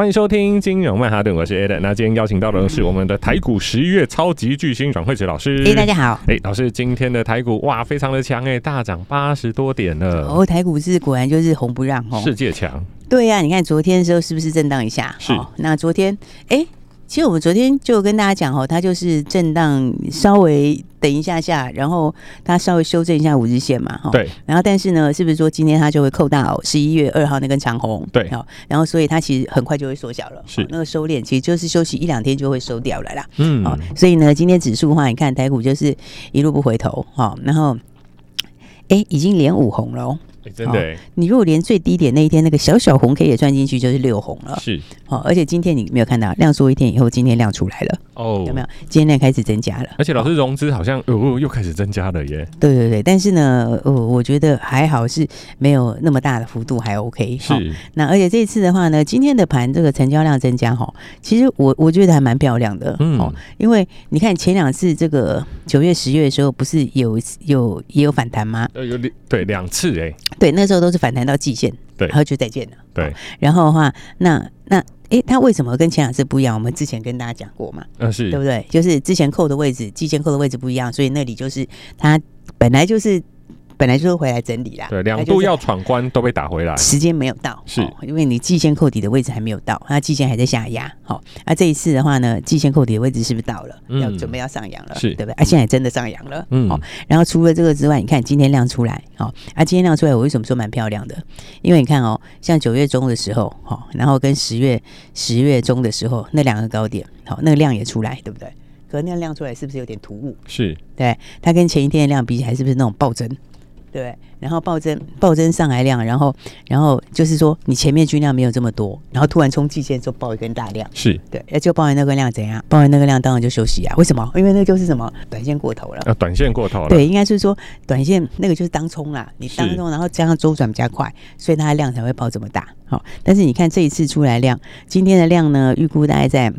欢迎收听金融曼哈顿，我是 Ed。那今天邀请到的是我们的台股十一月超级巨星阮惠慈老师。哎，大家好。哎，老师，今天的台股哇，非常的强哎，大涨八十多点了。哦，台股是果然就是红不让哦，世界强。对呀、啊，你看昨天的时候是不是震荡一下？是。哦、那昨天，哎，其实我们昨天就跟大家讲哦，它就是震荡，稍微等一下下，然后它稍微修正一下五日线嘛，哈、哦。对。然后，但是呢，是不是说今天它就会扣到十一月二号那根长红？对。好、哦，然后所以它其实很快就会缩小了。是、哦。那个收敛其实就是休息一两天就会收掉了啦。嗯。好、哦，所以呢，今天指数的话，你看台股就是一路不回头，哈、哦，然后，哎，已经连五红了。欸、真的、欸哦，你如果连最低点那一天那个小小红 K 也算进去，就是六红了。是，好、哦，而且今天你没有看到量缩一天以后，今天量出来了哦，有没有？今天量开始增加了。而且老师融资好像哦又开始增加了耶。对对对，但是呢，呃，我觉得还好是没有那么大的幅度，还 OK。是、哦。那而且这次的话呢，今天的盘这个成交量增加哈，其实我我觉得还蛮漂亮的。嗯。哦，因为你看前两次这个九月、十月的时候，不是有有也有反弹吗？呃，有两对两次哎。对，那时候都是反弹到季线，对，然后就再见了。对，然后的话，那那诶，它为什么跟前两次不一样？我们之前跟大家讲过嘛，嗯，是，对不对？就是之前扣的位置，季线扣的位置不一样，所以那里就是它本来就是。本来就是回来整理啦，对，两度要闯关都被打回来，时间没有到，是、哦、因为你季线扣底的位置还没有到，那季线还在下压，好、哦，那、啊、这一次的话呢，季线扣底的位置是不是到了？嗯、要准备要上扬了，是对不对？啊，现在真的上扬了，嗯，好、哦，然后除了这个之外，你看今天亮出来，好、哦，啊，今天亮出来，我为什么说蛮漂亮的？因为你看哦，像九月中的时候，好、哦，然后跟十月十月中的时候那两个高点，好、哦，那个量也出来，对不对？可是那样亮出来是不是有点突兀？是对，它跟前一天的量比起来，是不是那种暴增？对，然后暴增暴增上来量，然后然后就是说你前面均量没有这么多，然后突然冲季线就爆一根大量，是对，那就爆完那个量怎样？爆完那个量当然就休息啊？为什么？因为那就是什么？短线过头了。啊，短线过头了。对，应该是说短线那个就是当冲啦，你当冲，然后加上周转比较快，所以它的量才会爆这么大。好、哦，但是你看这一次出来量，今天的量呢，预估大概在。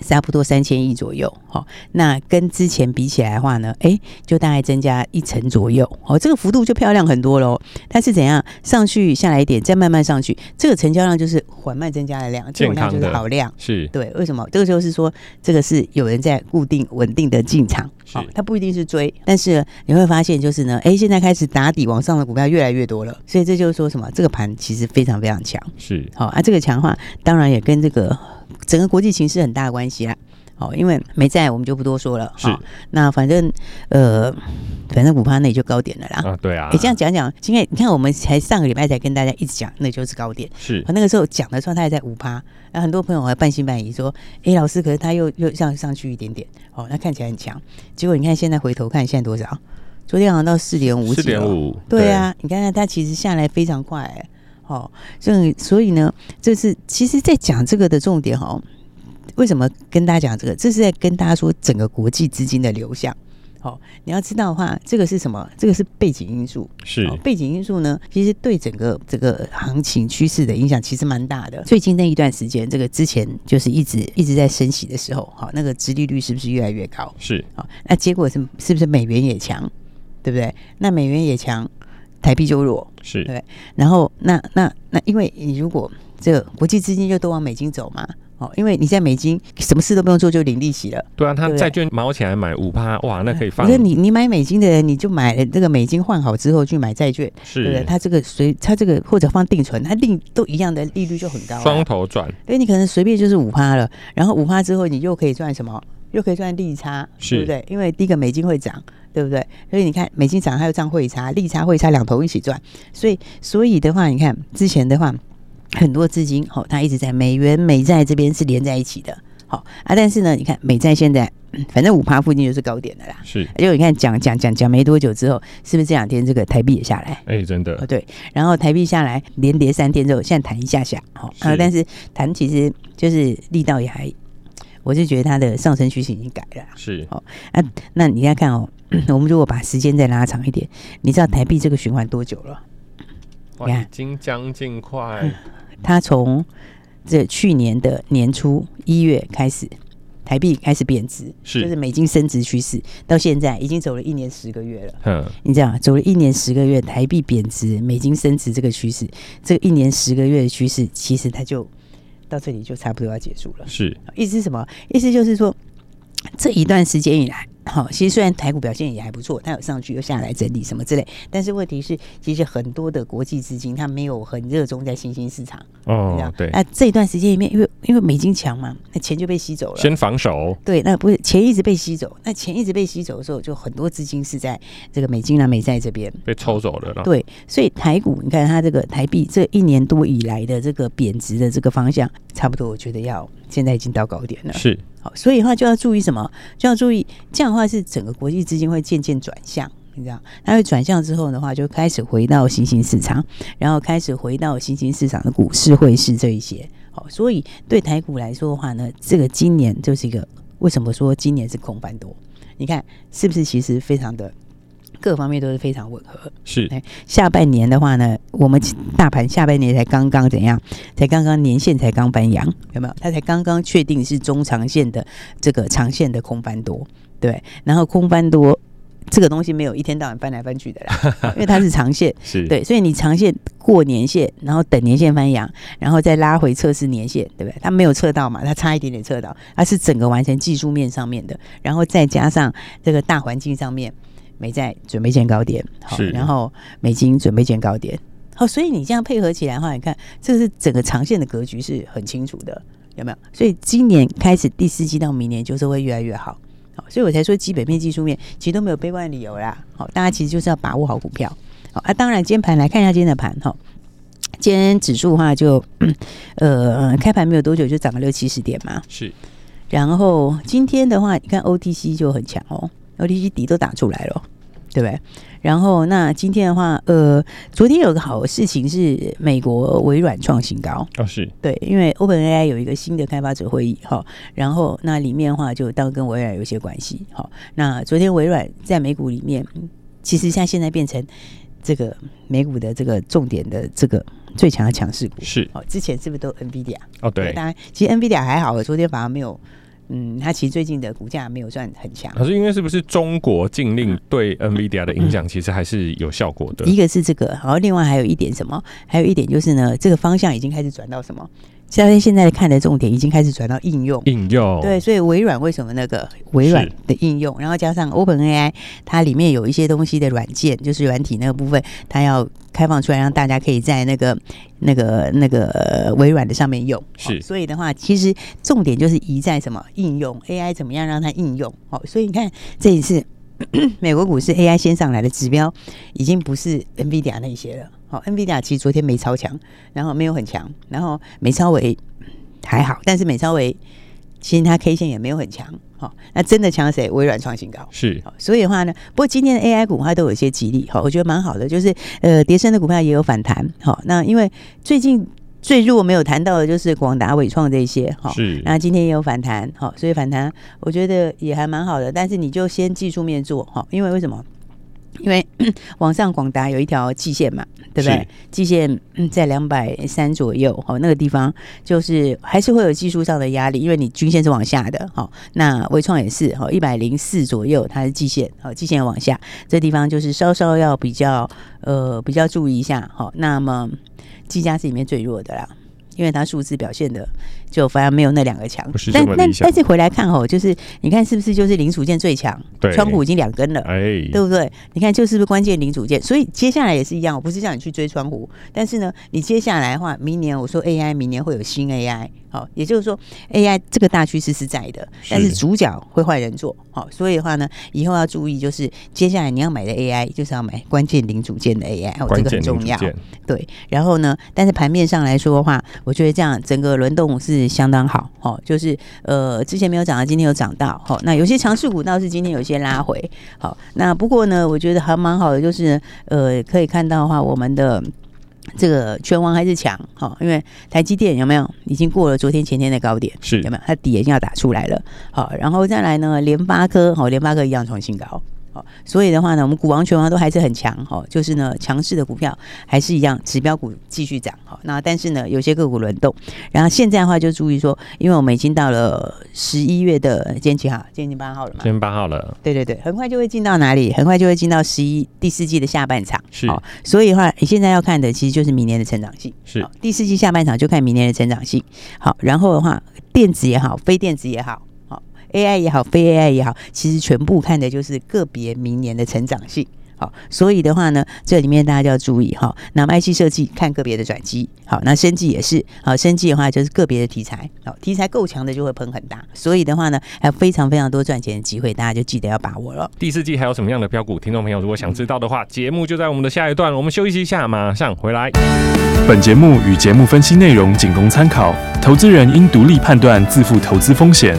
差不多三千亿左右，好、哦，那跟之前比起来的话呢，哎，就大概增加一成左右，哦，这个幅度就漂亮很多喽。它是怎样上去下来一点，再慢慢上去，这个成交量就是缓慢增加的量，这种量就是好量，是对。为什么？这个就是说，这个是有人在固定稳定的进场，好、哦，它不一定是追，但是你会发现就是呢，哎，现在开始打底往上的股票越来越多了，所以这就是说什么？这个盘其实非常非常强，是好、哦、啊。这个强化当然也跟这个。整个国际形势很大的关系啦，好，因为没在我们就不多说了，是。那反正呃，反正五趴那也就高点了啦。啊，对啊。你这样讲讲，今天你看我们才上个礼拜才跟大家一直讲，那就是高点。是。那个时候讲的时候，他还在五趴，然后很多朋友还半信半疑说：“哎，老师，可是他又又上上去一点点，哦，那看起来很强。”结果你看现在回头看，现在多少？昨天好像到四点五，四点五。对啊，你看看它其实下来非常快，欸。哦，所以所以呢，这是其实，在讲这个的重点哈。为什么跟大家讲这个？这是在跟大家说整个国际资金的流向。好，你要知道的话，这个是什么？这个是背景因素。是背景因素呢，其实对整个这个行情趋势的影响其实蛮大的。最近那一段时间，这个之前就是一直一直在升息的时候，好，那个殖利率是不是越来越高？是。好，那结果是是不是美元也强？对不对？那美元也强。台币就弱，是对，然后那那那，因为你如果这个国际资金就都往美金走嘛，哦，因为你在美金什么事都不用做就领利息了，对啊，他债券毛起来买五趴，哇，那可以放。可是你你买美金的人，你就买这个美金换好之后去买债券，是，对不对？他这个随他这个或者放定存，他定都一样的利率就很高，双头赚。对你可能随便就是五趴了，然后五趴之后你又可以赚什么？又可以赚利差，对不对？因为第一个美金会涨。对不对？所以你看，美金涨还有涨汇差、利差、汇差两头一起赚。所以，所以的话，你看之前的话，很多资金，哦，它一直在美元美债这边是连在一起的，好啊，但是呢，你看美债现在反正五趴附近就是高点的啦，是，结果你看讲讲讲讲没多久之后，是不是这两天这个台币也下来？哎，真的，哦对，然后台币下来连跌三天之后，现在弹一下下，好啊，但是弹其实就是力道也还，我就觉得它的上升趋势已经改了，是，好啊，那你看看哦，我们如果把时间再拉长一点，你知道台币这个循环多久了？你看，已经将近快。它从这去年的年初一月开始，台币开始贬值，是就是美金升值趋势，到现在已经走了一年十个月了。嗯，你知道，走了一年十个月，台币贬值，美金升值这个趋势，这个一年十个月的趋势，其实它就到这里就差不多要结束了。是，意思是什么？意思就是说，这一段时间以来。好，其实虽然台股表现也还不错，它有上去又下来整理什么之类，但是问题是，其实很多的国际资金它没有很热衷在新兴市场。哦，对。那这一段时间里面，因为因为美金强嘛，那钱就被吸走了。先防守。对，那不是钱一直被吸走，那钱一直被吸走的时候，就很多资金是在这个美金啊、美债这边被抽走了。对，所以台股，你看它这个台币这一年多以来的这个贬值的这个方向，差不多，我觉得要现在已经到高点了。是。好所以的话就要注意什么？就要注意这样的话是整个国际资金会渐渐转向，你知道？它会转向之后的话，就开始回到新兴市场，然后开始回到新兴市场的股市、汇市这一些。好，所以对台股来说的话呢，这个今年就是一个为什么说今年是空翻多？你看是不是？其实非常的。各方面都是非常吻合。是，下半年的话呢，我们大盘下半年才刚刚怎样？才刚刚年线才刚翻阳，有没有？它才刚刚确定是中长线的这个长线的空翻多，对。然后空翻多这个东西没有一天到晚翻来翻去的啦，因为它是长线，是对。所以你长线过年线，然后等年线翻阳，然后再拉回测试年线，对不对？它没有测到嘛，它差一点点测到，它是整个完成技术面上面的，然后再加上这个大环境上面。美债准备见高点，好，然后美金准备见高点，好，所以你这样配合起来的话，你看这是整个长线的格局是很清楚的，有没有？所以今年开始第四季到明年就是会越来越好，好，所以我才说基本面、技术面其实都没有悲观的理由啦，好，大家其实就是要把握好股票，好啊。当然，今天盘来看一下今天的盘，哈，今天指数的话就呃开盘没有多久就涨了六七十点嘛，是，然后今天的话，你看 OTC 就很强哦。OTC 底都打出来了，对不对？然后那今天的话，呃，昨天有个好事情是美国微软创新高哦，是对，因为 OpenAI 有一个新的开发者会议哈，然后那里面的话就当跟微软有一些关系，哈，那昨天微软在美股里面，其实像现在变成这个美股的这个重点的这个最强的强势股是哦，之前是不是都 NVIDIA 哦？对，当然其实 NVIDIA 还好，昨天反而没有。嗯，它其实最近的股价没有算很强。可是因为是不是中国禁令对 NVIDIA 的影响，其实还是有效果的。一个是这个，然后另外还有一点什么？还有一点就是呢，这个方向已经开始转到什么？现在现在看的重点已经开始转到应用，应用对，所以微软为什么那个微软的应用，然后加上 OpenAI，它里面有一些东西的软件，就是软体那个部分，它要开放出来，让大家可以在那个那个那个微软的上面用。是，所以的话，其实重点就是移在什么应用 AI 怎么样让它应用。好，所以你看这一次 美国股市 AI 先上来的指标，已经不是 NVIDIA 那些了。好，NVIDIA 其实昨天没超强，然后没有很强，然后美超微还好，但是美超微其实它 K 线也没有很强。好，那真的强谁？微软创新高是，所以的话呢，不过今天的 AI 股它都有一些激励，好，我觉得蛮好的，就是呃，跌升的股票也有反弹。好，那因为最近最弱没有谈到的就是广达、伟创这些，哈，是，那今天也有反弹，好，所以反弹我觉得也还蛮好的，但是你就先技术面做，哈，因为为什么？因为 往上广达有一条季线嘛，对不对？季线在两百三左右，哦，那个地方就是还是会有技术上的压力，因为你均线是往下的，好，那微创也是，哦，一百零四左右，它是季线，好，季线往下，这地方就是稍稍要比较，呃，比较注意一下，好，那么技嘉是里面最弱的啦，因为它数字表现的就反而没有那两个强。但但但是回来看哦，就是你看是不是就是零组件最强？对川普已经两根了，哎，对不对？你看就是不是关键零组件？所以接下来也是一样，我不是叫你去追川普，但是呢，你接下来的话，明年我说 AI，明年会有新 AI。好，也就是说，AI 这个大趋势是在的，但是主角会换人做。好，所以的话呢，以后要注意，就是接下来你要买的 AI，就是要买关键零组件的 AI，哦，这个很重要。对，然后呢，但是盘面上来说的话，我觉得这样整个轮动是相当好。哦，就是呃，之前没有涨到，今天有涨到。好，那有些强势股倒是今天有些拉回。好，那不过呢，我觉得还蛮好的，就是呃，可以看到的话，我们的。这个拳王还是强哈，因为台积电有没有已经过了昨天前天的高点？是有没有？它底已经要打出来了。好，然后再来呢，联发科好，联发科一样创新高。所以的话呢，我们股王权王都还是很强哈，就是呢强势的股票还是一样，指标股继续涨哈。那但是呢，有些个股轮动，然后现在的话就注意说，因为我们已经到了十一月的今天几号？今天已经八号了嘛？今天八号了。对对对，很快就会进到哪里？很快就会进到十一第四季的下半场。是，所以的话，你现在要看的其实就是明年的成长性。是，第四季下半场就看明年的成长性。好，然后的话，电子也好，非电子也好。AI 也好，非 AI 也好，其实全部看的就是个别明年的成长性。好，所以的话呢，这里面大家就要注意哈。那 IC 设计看个别的转机，好，那生技也是，好，生技的话就是个别的题材，好，题材够强的就会喷很大。所以的话呢，还有非常非常多赚钱的机会，大家就记得要把握了。第四季还有什么样的标股？听众朋友如果想知道的话，节目就在我们的下一段，我们休息一下，马上回来。本节目与节目分析内容仅供参考，投资人应独立判断，自负投资风险。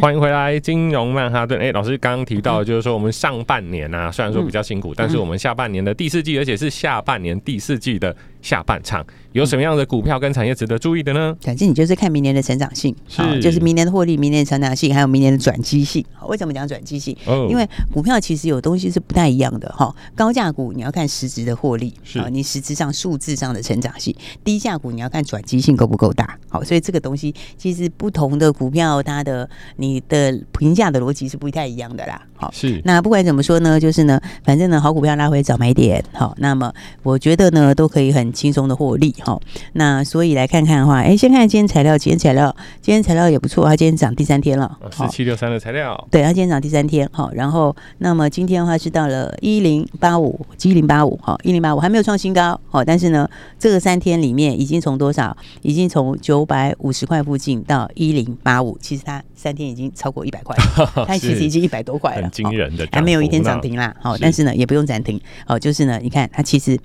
欢迎回来，金融曼哈顿。哎，老师刚刚提到就是说，我们上半年啊，虽然说比较辛苦，但是我们下半年的第四季，而且是下半年第四季的下半场。有什么样的股票跟产业值得注意的呢？反正你就是看明年的成长性，是，就是明年的获利、明年的成长性，还有明年的转机性。为什么讲转机性？哦，因为股票其实有东西是不太一样的哈。高价股你要看实质的获利，是啊，你实质上数字上的成长性；低价股你要看转机性够不够大。好，所以这个东西其实不同的股票，它的你的评价的逻辑是不太一样的啦。好，是。那不管怎么说呢，就是呢，反正呢，好股票拉回早买点。好，那么我觉得呢，都可以很轻松的获利。哈，那所以来看看的话，哎，先看今天材料，今天材料，今天材料也不错，它今天涨第三天了，四七六三的材料，对，它今天涨第三天，好，然后那么今天的话是到了一零八五，一零八五，哈，一零八五还没有创新高，好，但是呢，这个三天里面已经从多少？已经从九百五十块附近到一零八五，其实它三天已经超过一百块，它其实已经一百多块了，很惊人的，还没有一天涨停啦，好，但是呢也不用暂停，好，就是呢，你看它其实，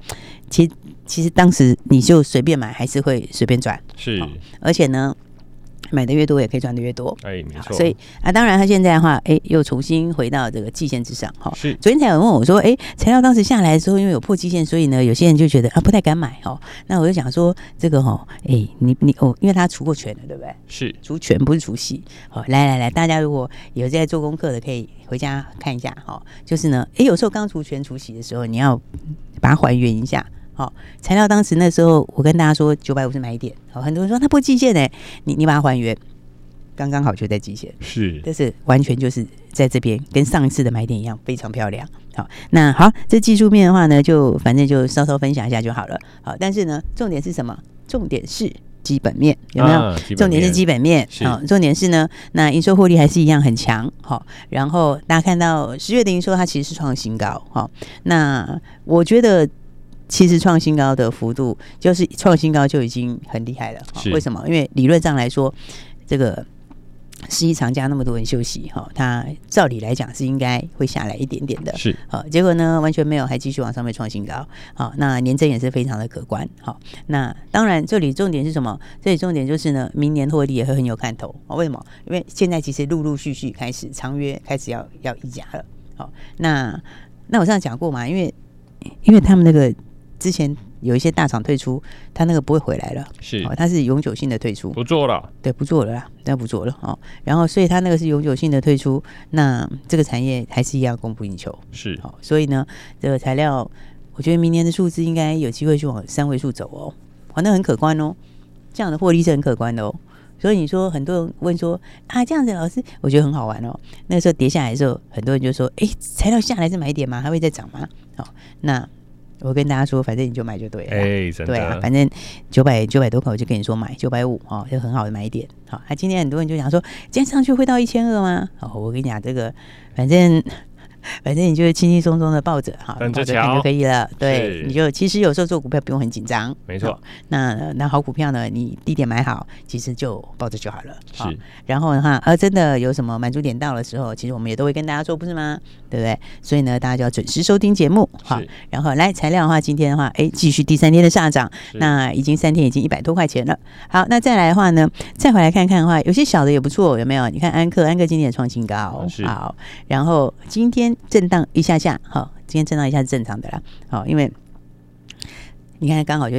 其实。其实当时你就随便买，还是会随便赚。是，而且呢，买的越多也可以赚的越多。哎，没错。所以啊，当然他现在的话，哎，又重新回到这个季线之上。哈，是。昨天才有人问我说，哎，材料当时下来的时候，因为有破季线，所以呢，有些人就觉得啊，不太敢买。哦，那我就想说，这个哈，哎，你你哦，因为他除过权了，对不对？是，除权不是除息。好，来来来，大家如果有在做功课的，可以回家看一下。哈，就是呢，哎，有时候刚除权除息的时候，你要把它还原一下。好，材料当时那时候，我跟大家说九百五是买点。好，很多人说它破季线呢，你你把它还原，刚刚好就在季线，是，但是完全就是在这边，跟上一次的买点一样，非常漂亮。好，那好，这技术面的话呢，就反正就稍稍分享一下就好了。好，但是呢，重点是什么？重点是基本面有没有？啊、重点是基本面。好，重点是呢，那营收获利还是一样很强。好，然后大家看到十月的营收，它其实是创新高。好，那我觉得。其实创新高的幅度，就是创新高就已经很厉害了。为什么？因为理论上来说，这个十一长假那么多人休息，哈，它照理来讲是应该会下来一点点的。是，好，结果呢完全没有，还继续往上面创新高。好，那年增也是非常的可观。好，那当然这里重点是什么？这里重点就是呢，明年获利也会很有看头。为什么？因为现在其实陆陆续续开始长约开始要要议价了。好，那那我上次讲过嘛，因为因为他们那个。之前有一些大厂退出，他那个不会回来了，是，哦，他是永久性的退出，不做了，对，不做了啦，那不做了哦。然后，所以他那个是永久性的退出，那这个产业还是一样供不应求，是，好，所以呢，这个材料，我觉得明年的数字应该有机会去往三位数走哦，反正很可观哦，这样的获利是很可观的哦。所以你说很多人问说啊，这样子老师，我觉得很好玩哦。那个时候跌下来的时候，很多人就说，哎，材料下来是买点吗？还会再涨吗？好，那。我跟大家说，反正你就买就对了。哎、欸，真的。对啊，反正九百九百多块，我就跟你说买九百五哦，就很好的买点。好，那、啊、今天很多人就想说，今天上去会到一千二吗？哦，我跟你讲这个，反正。反正你就是轻轻松松的抱着哈，抱着看就可以了。对，你就其实有时候做股票不用很紧张，没错。那那好股票呢，你低点买好，其实就抱着就好了。是。然后的话，而真的有什么满足点到的时候，其实我们也都会跟大家说，不是吗？对不对？所以呢，大家就要准时收听节目。好，然后来材料的话，今天的话，哎，继续第三天的上涨，那已经三天已经一百多块钱了。好，那再来的话呢，再回来看看的话，有些小的也不错，有没有？你看安克，安克今天也创新高。好，然后今天。震荡一下下，好，今天震荡一下是正常的啦，好，因为你看刚好就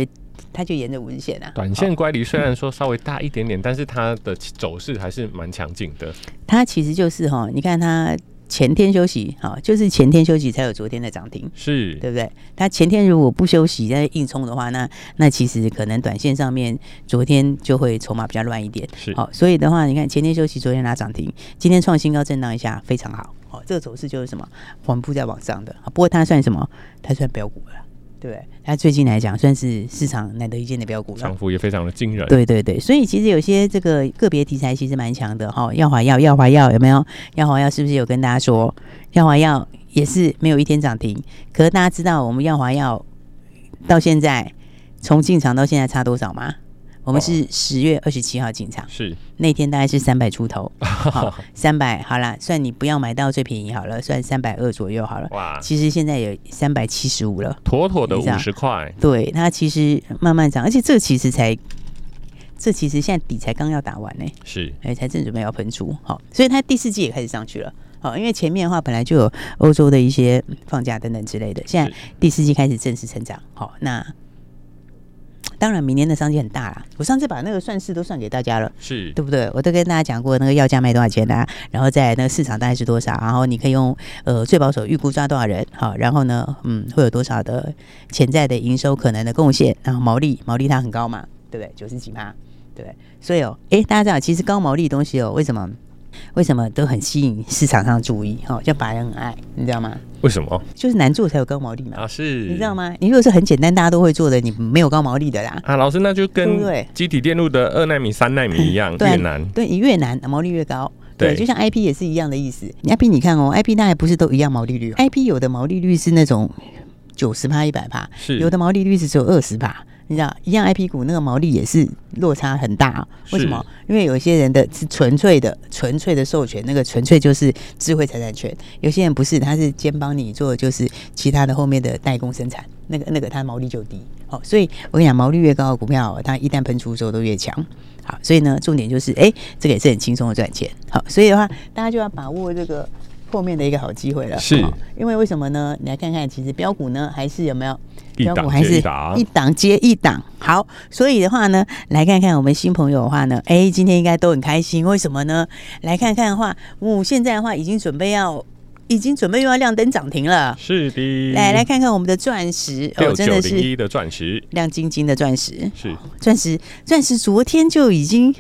它就沿着五日线啊，短线乖离虽然说稍微大一点点，但是它的走势还是蛮强劲的。它其实就是哈，你看它前天休息，好，就是前天休息才有昨天的涨停，是对不对？他前天如果不休息在硬冲的话，那那其实可能短线上面昨天就会筹码比较乱一点，是好，所以的话，你看前天休息，昨天拿涨停，今天创新高震荡一下，非常好。好，这个走势就是什么缓步在往上的，不过它算什么？它算标股了，对不对？它最近来讲算是市场难得一见的标股了，涨幅也非常的惊人。对对对，所以其实有些这个个别题材其实蛮强的哈。耀华药，耀华药有没有？耀华药是不是有跟大家说？耀华药也是没有一天涨停，可是大家知道我们耀华药到现在从进场到现在差多少吗？我们是十月二十七号进场，是那天大概是三百出头，好，三百好啦，算你不要买到最便宜好了，算三百二左右好了。哇，其实现在有三百七十五了，妥妥的五十块。对，它其实慢慢涨，而且这其实才，这其实现在底才刚要打完呢，是，哎，才正准备要喷出，好，所以它第四季也开始上去了，好，因为前面的话本来就有欧洲的一些放假等等之类的，现在第四季开始正式成长，好，那。当然，明年的商机很大啦。我上次把那个算式都算给大家了，是对不对？我都跟大家讲过那个要价卖多少钱啊，然后在那个市场大概是多少，然后你可以用呃最保守预估抓多少人，好，然后呢，嗯，会有多少的潜在的营收可能的贡献，然后毛利毛利它很高嘛，对不对？九十几趴，对不对？所以哦，哎，大家知道其实高毛利的东西哦，为什么？为什么都很吸引市场上注意？哈，叫白人很爱，你知道吗？为什么？就是难做才有高毛利嘛。啊，是，你知道吗？你如果是很简单，大家都会做的，你没有高毛利的啦。啊，老师，那就跟机体电路的二纳米、三纳米一样，越难。对，你越难，毛利越高。对，就像 IP 也是一样的意思。你 IP 你看哦，IP 那还不是都一样毛利率？IP 有的毛利率是那种九十趴、一百趴，是有的毛利率是只有二十趴。你知道，一样 IP 股那个毛利也是落差很大，为什么？因为有些人的是纯粹的、纯粹的授权，那个纯粹就是智慧财产权；有些人不是，他是兼帮你做，就是其他的后面的代工生产，那个那个他毛利就低。好，所以我跟你讲，毛利越高的股票，它一旦喷出之后都越强。好，所以呢，重点就是，哎，这个也是很轻松的赚钱。好，所以的话，大家就要把握这个。后面的一个好机会了，是，因为为什么呢？你来看看，其实标股呢还是有没有标股还是一档接一档。好，所以的话呢，来看看我们新朋友的话呢，哎，今天应该都很开心。为什么呢？来看看的话，我、哦、现在的话已经准备要，已经准备又要亮灯涨停了。是的，来来看看我们的钻石哦，真的是的钻石，亮晶晶的钻石，是钻石，钻石昨天就已经。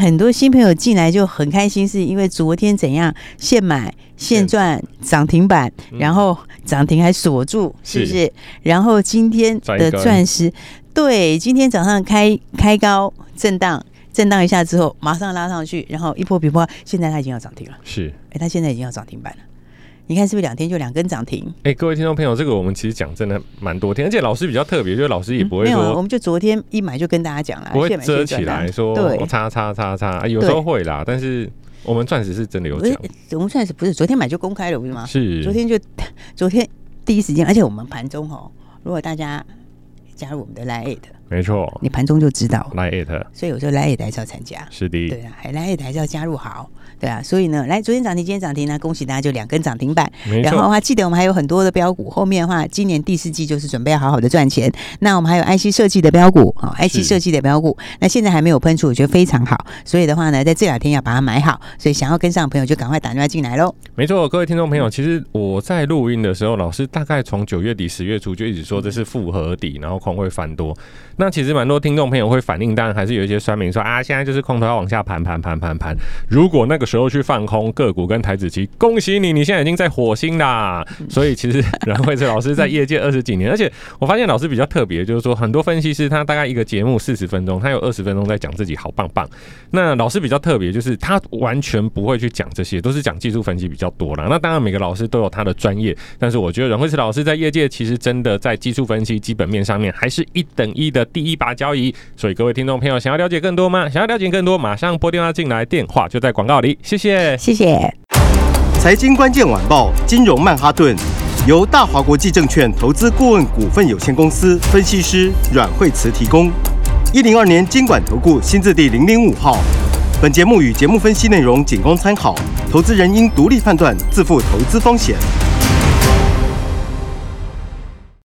很多新朋友进来就很开心，是因为昨天怎样现买现赚涨停板，然后涨停还锁住，是不是？然后今天的钻石，对，今天早上开开高震荡，震荡一下之后马上拉上去，然后一波比波，现在它已经要涨停了。是，哎，它现在已经要涨停板了。你看是不是两天就两根涨停？哎、欸，各位听众朋友，这个我们其实讲真的蛮多天，而且老师比较特别，就是老师也不会说，嗯、没有我们就昨天一买就跟大家讲了，不会遮起来说，对，叉叉叉叉，有时候会啦，但是我们钻石是真的有讲，我们钻石不是昨天买就公开了，不是吗？是，昨天就 昨天第一时间，而且我们盘中哦，如果大家加入我们的 Lite，没错，你盘中就知道。Lite，所以有时候 Lite 还是要参加，是的，对啊，还 Lite 还是要加入好。对啊，所以呢，来昨天涨停，今天涨停呢，恭喜大家就两根涨停板。然后的话，记得我们还有很多的标股，后面的话，今年第四季就是准备要好好的赚钱。那我们还有 IC 设计的标股啊，IC 设计的标股，那现在还没有喷出，我觉得非常好。所以的话呢，在这两天要把它买好。所以想要跟上的朋友就赶快打电话进来喽。没错，各位听众朋友，其实我在录音的时候，老师大概从九月底十月初就一直说这是复合底，然后空会翻多。那其实蛮多听众朋友会反映，当然还是有一些酸民说啊，现在就是空头要往下盘盘盘盘盘。如果那个时候去放空个股跟台子期，恭喜你，你现在已经在火星啦。所以其实阮慧慈老师在业界 二十几年，而且我发现老师比较特别，就是说很多分析师他大概一个节目四十分钟，他有二十分钟在讲自己好棒棒。那老师比较特别，就是他完全不会去讲这些，都是讲技术分析比较多啦。那当然每个老师都有他的专业，但是我觉得阮慧慈老师在业界其实真的在技术分析基本面上面还是一等一的第一把交椅。所以各位听众朋友，想要了解更多吗？想要了解更多，马上拨电话进来，电话就在广告里。谢谢，谢谢。财经关键晚报，金融曼哈顿，由大华国际证券投资顾问股份有限公司分析师阮慧慈提供。一零二年经管投顾新字第零零五号。本节目与节目分析内容仅供参考，投资人应独立判断，自负投资风险。